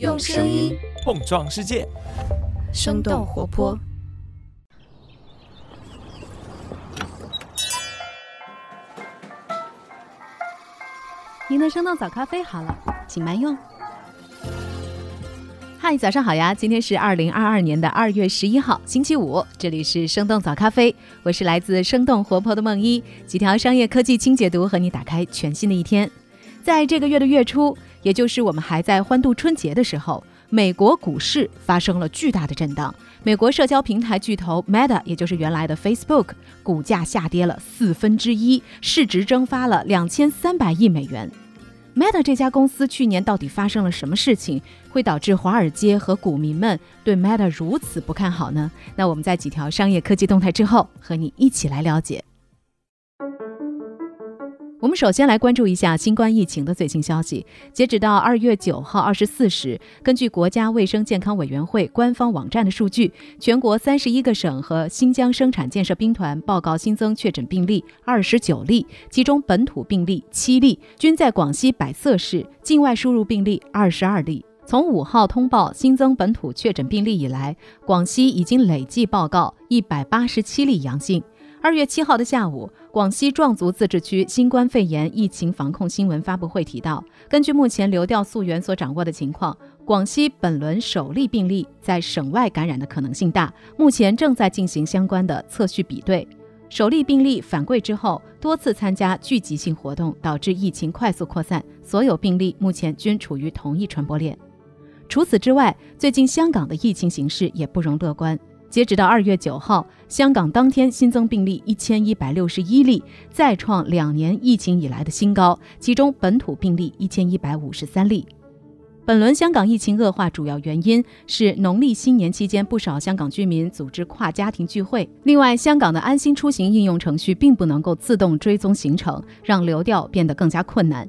用声音碰撞世界，生动活泼。您的生动早咖啡好了，请慢用。嗨，早上好呀！今天是二零二二年的二月十一号，星期五。这里是生动早咖啡，我是来自生动活泼的梦一，几条商业科技轻解读，和你打开全新的一天。在这个月的月初，也就是我们还在欢度春节的时候，美国股市发生了巨大的震荡。美国社交平台巨头 Meta，也就是原来的 Facebook，股价下跌了四分之一，市值蒸发了两千三百亿美元。Meta 这家公司去年到底发生了什么事情，会导致华尔街和股民们对 Meta 如此不看好呢？那我们在几条商业科技动态之后，和你一起来了解。我们首先来关注一下新冠疫情的最新消息。截止到二月九号二十四时，根据国家卫生健康委员会官方网站的数据，全国三十一个省和新疆生产建设兵团报告新增确诊病例二十九例，其中本土病例七例，均在广西百色市；境外输入病例二十二例。从五号通报新增本土确诊病例以来，广西已经累计报告一百八十七例阳性。二月七号的下午，广西壮族自治区新冠肺炎疫情防控新闻发布会提到，根据目前流调溯源所掌握的情况，广西本轮首例病例在省外感染的可能性大，目前正在进行相关的测序比对。首例病例返柜之后，多次参加聚集性活动，导致疫情快速扩散，所有病例目前均处于同一传播链。除此之外，最近香港的疫情形势也不容乐观。截止到二月九号，香港当天新增病例一千一百六十一例，再创两年疫情以来的新高。其中本土病例一千一百五十三例。本轮香港疫情恶化主要原因是农历新年期间不少香港居民组织跨家庭聚会。另外，香港的安心出行应用程序并不能够自动追踪行程，让流调变得更加困难。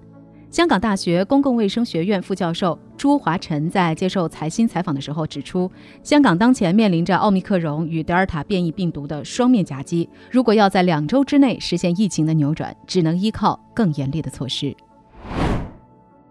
香港大学公共卫生学院副教授朱华晨在接受财新采访的时候指出，香港当前面临着奥密克戎与德尔塔变异病毒的双面夹击，如果要在两周之内实现疫情的扭转，只能依靠更严厉的措施。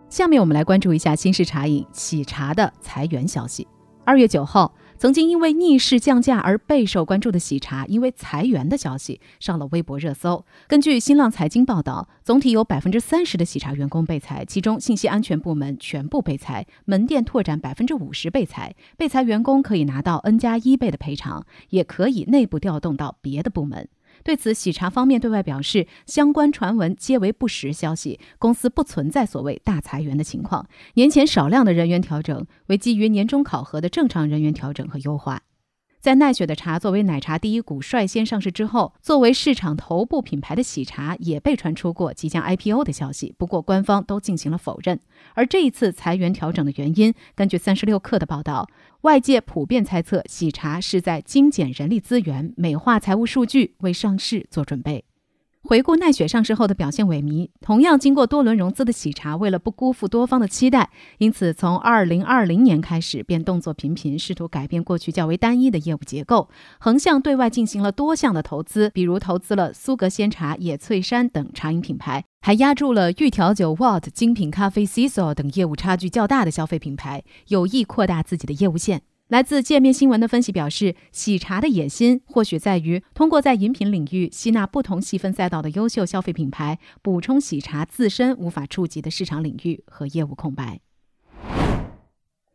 下面我们来关注一下新式茶饮喜茶的裁员消息。二月九号。曾经因为逆势降价而备受关注的喜茶，因为裁员的消息上了微博热搜。根据新浪财经报道，总体有百分之三十的喜茶员工被裁，其中信息安全部门全部被裁，门店拓展百分之五十被裁。被裁员工可以拿到 N 加一倍的赔偿，也可以内部调动到别的部门。对此，喜茶方面对外表示，相关传闻皆为不实消息，公司不存在所谓大裁员的情况。年前少量的人员调整为基于年终考核的正常人员调整和优化。在奈雪的茶作为奶茶第一股率先上市之后，作为市场头部品牌的喜茶也被传出过即将 IPO 的消息，不过官方都进行了否认。而这一次裁员调整的原因，根据三十六氪的报道，外界普遍猜测喜茶是在精简人力资源、美化财务数据，为上市做准备。回顾奈雪上市后的表现萎靡，同样经过多轮融资的喜茶，为了不辜负多方的期待，因此从二零二零年开始便动作频频，试图改变过去较为单一的业务结构，横向对外进行了多项的投资，比如投资了苏格仙茶、野翠山等茶饮品牌，还压住了预调酒 Watt、精品咖啡 c i s o 等业务差距较大的消费品牌，有意扩大自己的业务线。来自界面新闻的分析表示，喜茶的野心或许在于通过在饮品领域吸纳不同细分赛道的优秀消费品牌，补充喜茶自身无法触及的市场领域和业务空白。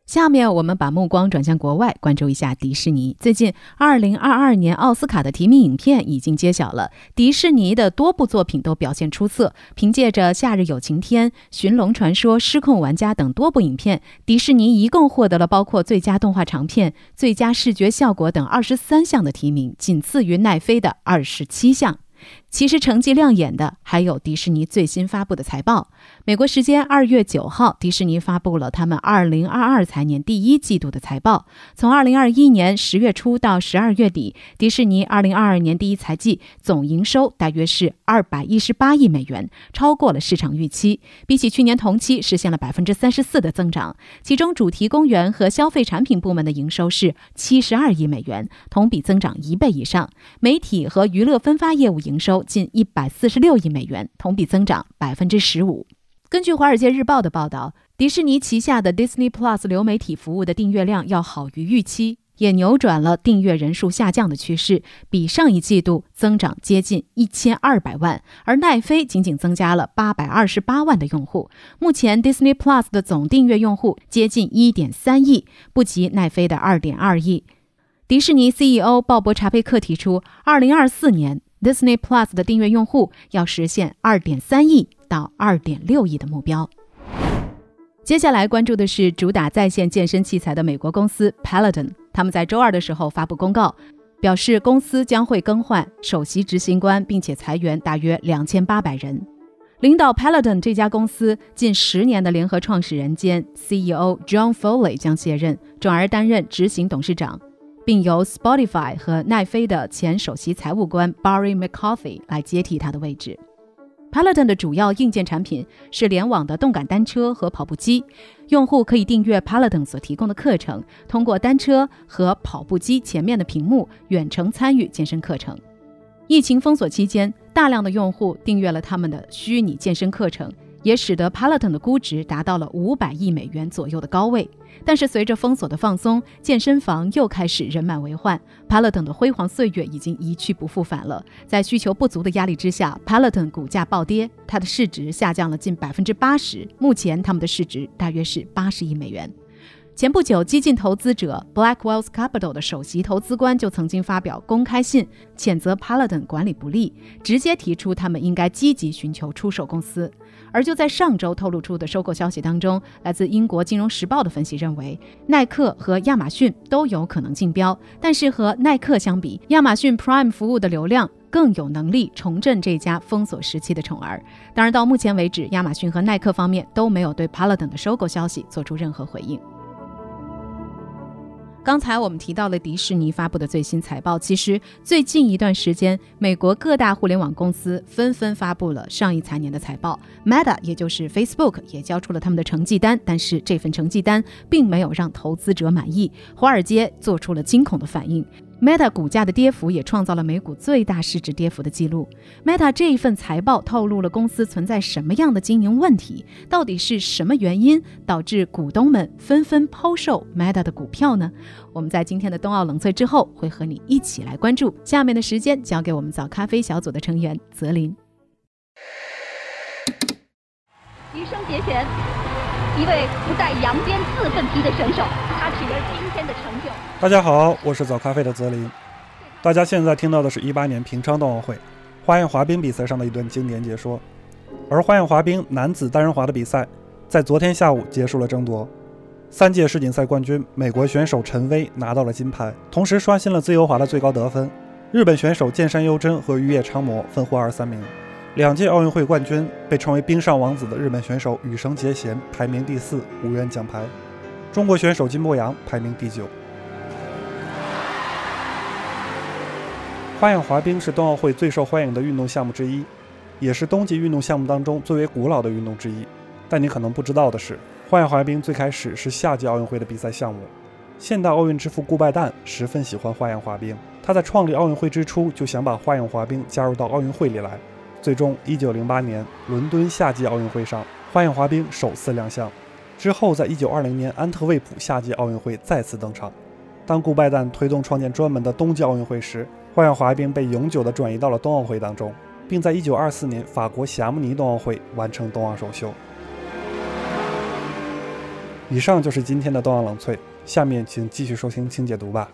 下面我们把目光转向国外，关注一下迪士尼。最近，二零二二年奥斯卡的提名影片已经揭晓了，迪士尼的多部作品都表现出色。凭借着《夏日有晴天》《寻龙传说》《失控玩家》等多部影片，迪士尼一共获得了包括最佳动画长片、最佳视觉效果等二十三项的提名，仅次于奈飞的二十七项。其实成绩亮眼的还有迪士尼最新发布的财报。美国时间二月九号，迪士尼发布了他们二零二二财年第一季度的财报。从二零二一年十月初到十二月底，迪士尼二零二二年第一财季总营收大约是二百一十八亿美元，超过了市场预期，比起去年同期实现了百分之三十四的增长。其中，主题公园和消费产品部门的营收是七十二亿美元，同比增长一倍以上。媒体和娱乐分发业务营收近一百四十六亿美元，同比增长百分之十五。根据《华尔街日报》的报道，迪士尼旗下的 Disney Plus 流媒体服务的订阅量要好于预期，也扭转了订阅人数下降的趋势，比上一季度增长接近一千二百万，而奈飞仅仅增加了八百二十八万的用户。目前 Disney Plus 的总订阅用户接近一点三亿，不及奈飞的二点二亿。迪士尼 CEO 鲍勃查佩克提出，二零二四年 Disney Plus 的订阅用户要实现二点三亿到二点六亿的目标。接下来关注的是主打在线健身器材的美国公司 Peloton。他们在周二的时候发布公告，表示公司将会更换首席执行官，并且裁员大约两千八百人。领导 Peloton 这家公司近十年的联合创始人兼 CEO John Foley 将卸任，转而担任执行董事长，并由 Spotify 和奈飞的前首席财务官 Barry McCarthy 来接替他的位置。Peloton 的主要硬件产品是联网的动感单车和跑步机，用户可以订阅 Peloton 所提供的课程，通过单车和跑步机前面的屏幕远程参与健身课程。疫情封锁期间，大量的用户订阅了他们的虚拟健身课程。也使得 Peloton 的估值达到了五百亿美元左右的高位。但是随着封锁的放松，健身房又开始人满为患，Peloton 的辉煌岁月已经一去不复返了。在需求不足的压力之下，Peloton 股价暴跌，它的市值下降了近百分之八十。目前他们的市值大约是八十亿美元。前不久，激进投资者 Blackwell's Capital 的首席投资官就曾经发表公开信，谴责 Peloton 管理不力，直接提出他们应该积极寻求出售公司。而就在上周透露出的收购消息当中，来自英国金融时报的分析认为，耐克和亚马逊都有可能竞标，但是和耐克相比，亚马逊 Prime 服务的流量更有能力重振这家封锁时期的宠儿。当然，到目前为止，亚马逊和耐克方面都没有对 Paladin 的收购消息做出任何回应。刚才我们提到了迪士尼发布的最新财报。其实最近一段时间，美国各大互联网公司纷纷发布了上一财年的财报。Meta，也就是 Facebook，也交出了他们的成绩单。但是这份成绩单并没有让投资者满意，华尔街做出了惊恐的反应。Meta 股价的跌幅也创造了美股最大市值跌幅的记录。Meta 这一份财报透露了公司存在什么样的经营问题？到底是什么原因导致股东们纷纷抛售 Meta 的股票呢？我们在今天的冬奥冷萃之后会和你一起来关注。下面的时间交给我们早咖啡小组的成员泽林。余生节选，一位不带扬鞭自奋蹄的选手，他取得今天的成就。大家好，我是早咖啡的泽林。大家现在听到的是一八年平昌冬奥会花样滑冰比赛上的一段经典解说。而花样滑冰男子单人滑的比赛在昨天下午结束了争夺，三届世锦赛冠军美国选手陈薇拿到了金牌，同时刷新了自由滑的最高得分。日本选手剑山优真和玉叶昌磨分获二三名。两届奥运会冠军被称为冰上王子的日本选手羽生结弦排名第四，无缘奖牌。中国选手金博洋排名第九。花样滑冰是冬奥会最受欢迎的运动项目之一，也是冬季运动项目当中最为古老的运动之一。但你可能不知道的是，花样滑冰最开始是夏季奥运会的比赛项目。现代奥运之父顾拜旦十分喜欢花样滑冰，他在创立奥运会之初就想把花样滑冰加入到奥运会里来。最终，1908年伦敦夏季奥运会上，花样滑冰首次亮相。之后，在1920年安特卫普夏季奥运会再次登场。当顾拜旦推动创建专门的冬季奥运会时，花样滑冰被永久地转移到了冬奥会当中，并在1924年法国霞慕尼冬奥会完成冬奥首秀。以上就是今天的冬奥冷萃，下面请继续收听清解读吧。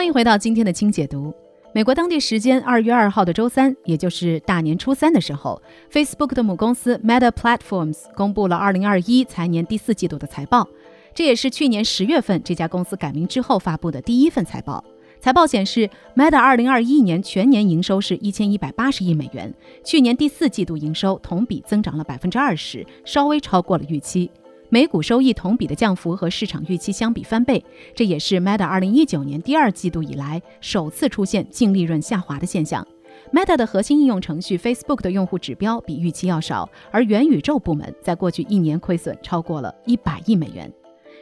欢迎回到今天的清解读。美国当地时间二月二号的周三，也就是大年初三的时候，Facebook 的母公司 Meta Platforms 公布了二零二一财年第四季度的财报。这也是去年十月份这家公司改名之后发布的第一份财报。财报显示，Meta 二零二一年全年营收是一千一百八十亿美元，去年第四季度营收同比增长了百分之二十，稍微超过了预期。每股收益同比的降幅和市场预期相比翻倍，这也是 Meta 二零一九年第二季度以来首次出现净利润下滑的现象。Meta 的核心应用程序 Facebook 的用户指标比预期要少，而元宇宙部门在过去一年亏损超过了一百亿美元。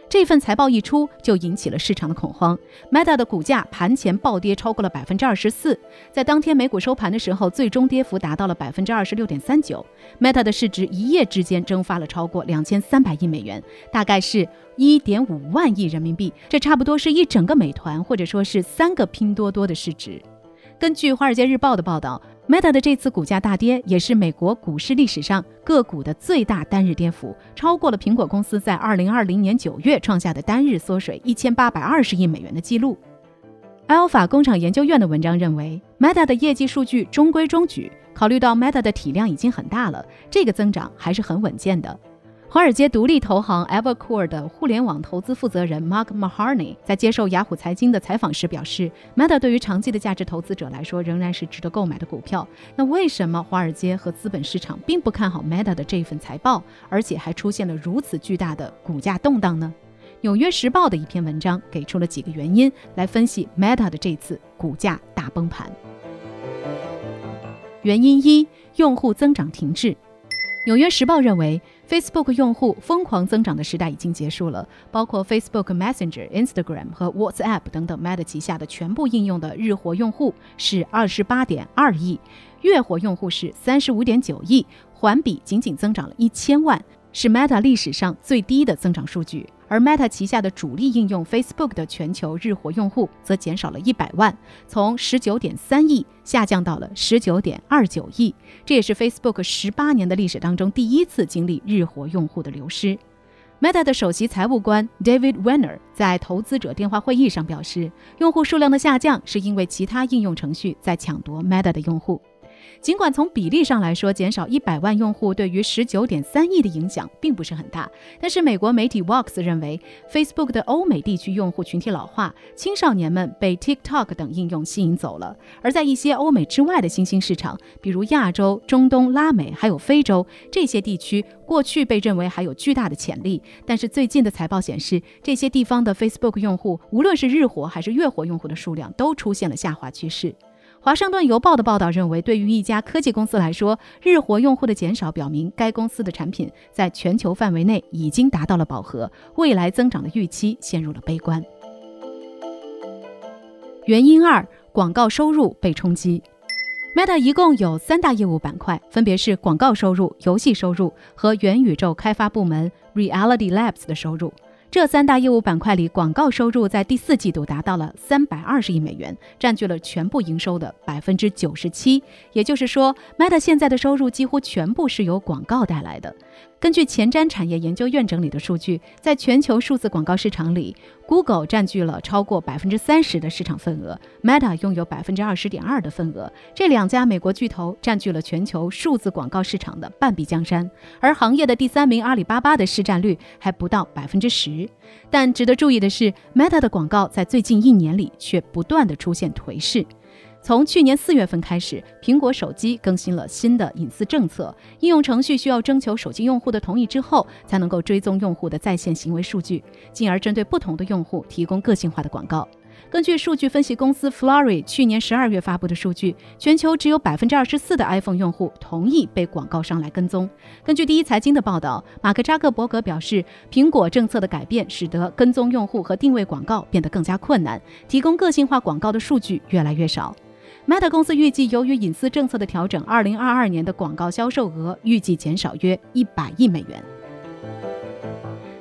这份财报一出，就引起了市场的恐慌。Meta 的股价盘前暴跌超过了百分之二十四，在当天美股收盘的时候，最终跌幅达到了百分之二十六点三九。Meta 的市值一夜之间蒸发了超过两千三百亿美元，大概是一点五万亿人民币，这差不多是一整个美团或者说是三个拼多多的市值。根据《华尔街日报》的报道，Meta 的这次股价大跌也是美国股市历史上个股的最大单日跌幅，超过了苹果公司在2020年9月创下的单日缩水1820亿美元的记录。Alpha 工厂研究院的文章认为，Meta 的业绩数据中规中矩，考虑到 Meta 的体量已经很大了，这个增长还是很稳健的。华尔街独立投行 Evercore 的互联网投资负责人 Mark Maharney 在接受雅虎财经的采访时表示，Meta 对于长期的价值投资者来说仍然是值得购买的股票。那为什么华尔街和资本市场并不看好 Meta 的这份财报，而且还出现了如此巨大的股价动荡呢？纽约时报的一篇文章给出了几个原因来分析 Meta 的这次股价大崩盘。原因一：用户增长停滞。纽约时报认为，Facebook 用户疯狂增长的时代已经结束了。包括 Facebook Messenger、Instagram 和 WhatsApp 等等 Meta 旗下的全部应用的日活用户是二十八点二亿，月活用户是三十五点九亿，环比仅仅增长了一千万。是 Meta 历史上最低的增长数据，而 Meta 旗下的主力应用 Facebook 的全球日活用户则减少了一百万，从十九点三亿下降到了十九点二九亿，这也是 Facebook 十八年的历史当中第一次经历日活用户的流失。Meta 的首席财务官 David Wenner 在投资者电话会议上表示，用户数量的下降是因为其他应用程序在抢夺 Meta 的用户。尽管从比例上来说，减少一百万用户对于十九点三亿的影响并不是很大，但是美国媒体 Vox 认为，Facebook 的欧美地区用户群体老化，青少年们被 TikTok 等应用吸引走了。而在一些欧美之外的新兴市场，比如亚洲、中东、拉美还有非洲这些地区，过去被认为还有巨大的潜力，但是最近的财报显示，这些地方的 Facebook 用户，无论是日活还是月活用户的数量，都出现了下滑趋势。华盛顿邮报的报道认为，对于一家科技公司来说，日活用户的减少表明该公司的产品在全球范围内已经达到了饱和，未来增长的预期陷入了悲观。原因二：广告收入被冲击。Meta 一共有三大业务板块，分别是广告收入、游戏收入和元宇宙开发部门 Reality Labs 的收入。这三大业务板块里，广告收入在第四季度达到了三百二十亿美元，占据了全部营收的百分之九十七。也就是说，Meta 现在的收入几乎全部是由广告带来的。根据前瞻产业研究院整理的数据，在全球数字广告市场里，Google 占据了超过百分之三十的市场份额，Meta 拥有百分之二十点二的份额。这两家美国巨头占据了全球数字广告市场的半壁江山。而行业的第三名阿里巴巴的市占率还不到百分之十。但值得注意的是，Meta 的广告在最近一年里却不断的出现颓势。从去年四月份开始，苹果手机更新了新的隐私政策，应用程序需要征求手机用户的同意之后，才能够追踪用户的在线行为数据，进而针对不同的用户提供个性化的广告。根据数据分析公司 Flory 去年十二月发布的数据，全球只有百分之二十四的 iPhone 用户同意被广告商来跟踪。根据第一财经的报道，马克扎克伯格表示，苹果政策的改变使得跟踪用户和定位广告变得更加困难，提供个性化广告的数据越来越少。Meta 公司预计，由于隐私政策的调整，2022年的广告销售额预计减少约100亿美元。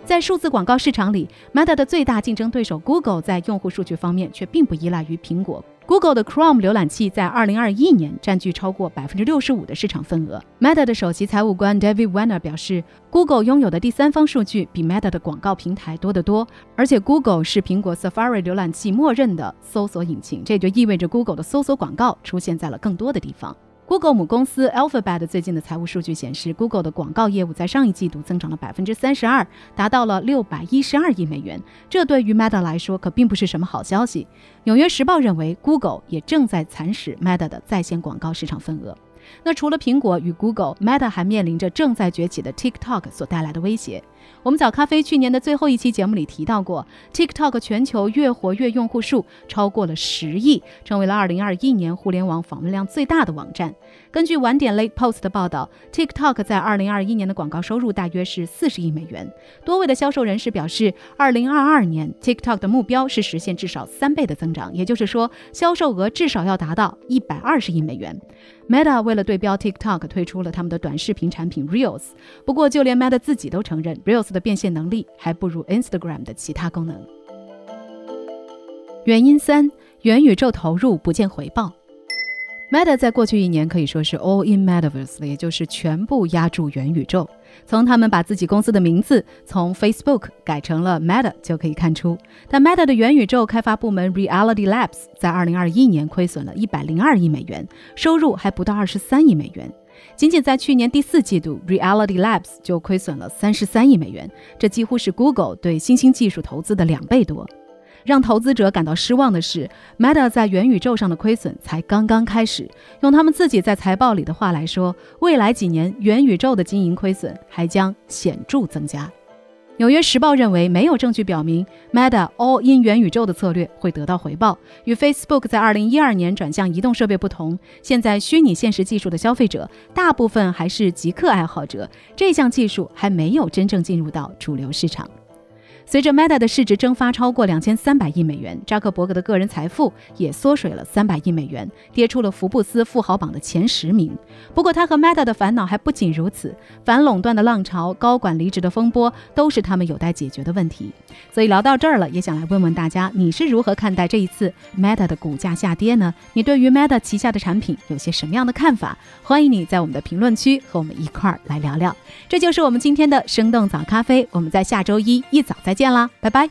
在数字广告市场里，Meta 的最大竞争对手 Google 在用户数据方面却并不依赖于苹果。Google 的 Chrome 浏览器在2021年占据超过65%的市场份额。Meta 的首席财务官 David Wenner 表示，Google 拥有的第三方数据比 Meta 的广告平台多得多，而且 Google 是苹果 Safari 浏览器默认的搜索引擎，这就意味着 Google 的搜索广告出现在了更多的地方。Google 母公司 Alphabet 最近的财务数据显示，Google 的广告业务在上一季度增长了百分之三十二，达到了六百一十二亿美元。这对于 Meta 来说可并不是什么好消息。纽约时报认为，Google 也正在蚕食 Meta 的在线广告市场份额。那除了苹果与 Google，Meta 还面临着正在崛起的 TikTok 所带来的威胁。我们早咖啡去年的最后一期节目里提到过，TikTok 全球月活跃用户数超过了十亿，成为了2021年互联网访问量最大的网站。根据晚点 Late Post 的报道，TikTok 在2021年的广告收入大约是40亿美元。多位的销售人士表示，2022年 TikTok 的目标是实现至少三倍的增长，也就是说，销售额至少要达到120亿美元。Meta 为了对标 TikTok，推出了他们的短视频产品 Reels。不过，就连 Meta 自己都承认，Reels 的变现能力还不如 Instagram 的其他功能。原因三：元宇宙投入不见回报。Meta 在过去一年可以说是 all in metaverse，也就是全部压住元宇宙。从他们把自己公司的名字从 Facebook 改成了 Meta 就可以看出。但 Meta 的元宇宙开发部门 Reality Labs 在2021年亏损了102亿美元，收入还不到23亿美元。仅仅在去年第四季度，Reality Labs 就亏损了33亿美元，这几乎是 Google 对新兴技术投资的两倍多。让投资者感到失望的是，Meta 在元宇宙上的亏损才刚刚开始。用他们自己在财报里的话来说，未来几年元宇宙的经营亏损还将显著增加。纽约时报认为，没有证据表明 Meta All in 元宇宙的策略会得到回报。与 Facebook 在2012年转向移动设备不同，现在虚拟现实技术的消费者大部分还是极客爱好者，这项技术还没有真正进入到主流市场。随着 Meta 的市值蒸发超过两千三百亿美元，扎克伯格的个人财富也缩水了三百亿美元，跌出了福布斯富豪榜的前十名。不过，他和 Meta 的烦恼还不仅如此，反垄断的浪潮、高管离职的风波，都是他们有待解决的问题。所以聊到这儿了，也想来问问大家，你是如何看待这一次 Meta 的股价下跌呢？你对于 Meta 旗下的产品有些什么样的看法？欢迎你在我们的评论区和我们一块儿来聊聊。这就是我们今天的生动早咖啡，我们在下周一一早再。见啦，拜拜！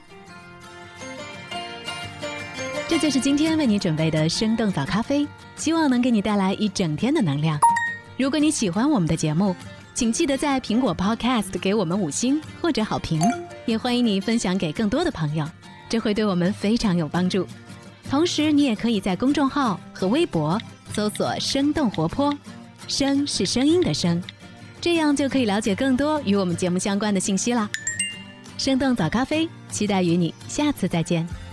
这就是今天为你准备的生动早咖啡，希望能给你带来一整天的能量。如果你喜欢我们的节目，请记得在苹果 Podcast 给我们五星或者好评，也欢迎你分享给更多的朋友，这会对我们非常有帮助。同时，你也可以在公众号和微博搜索“生动活泼”，声是声音的声，这样就可以了解更多与我们节目相关的信息啦。生动早咖啡，期待与你下次再见。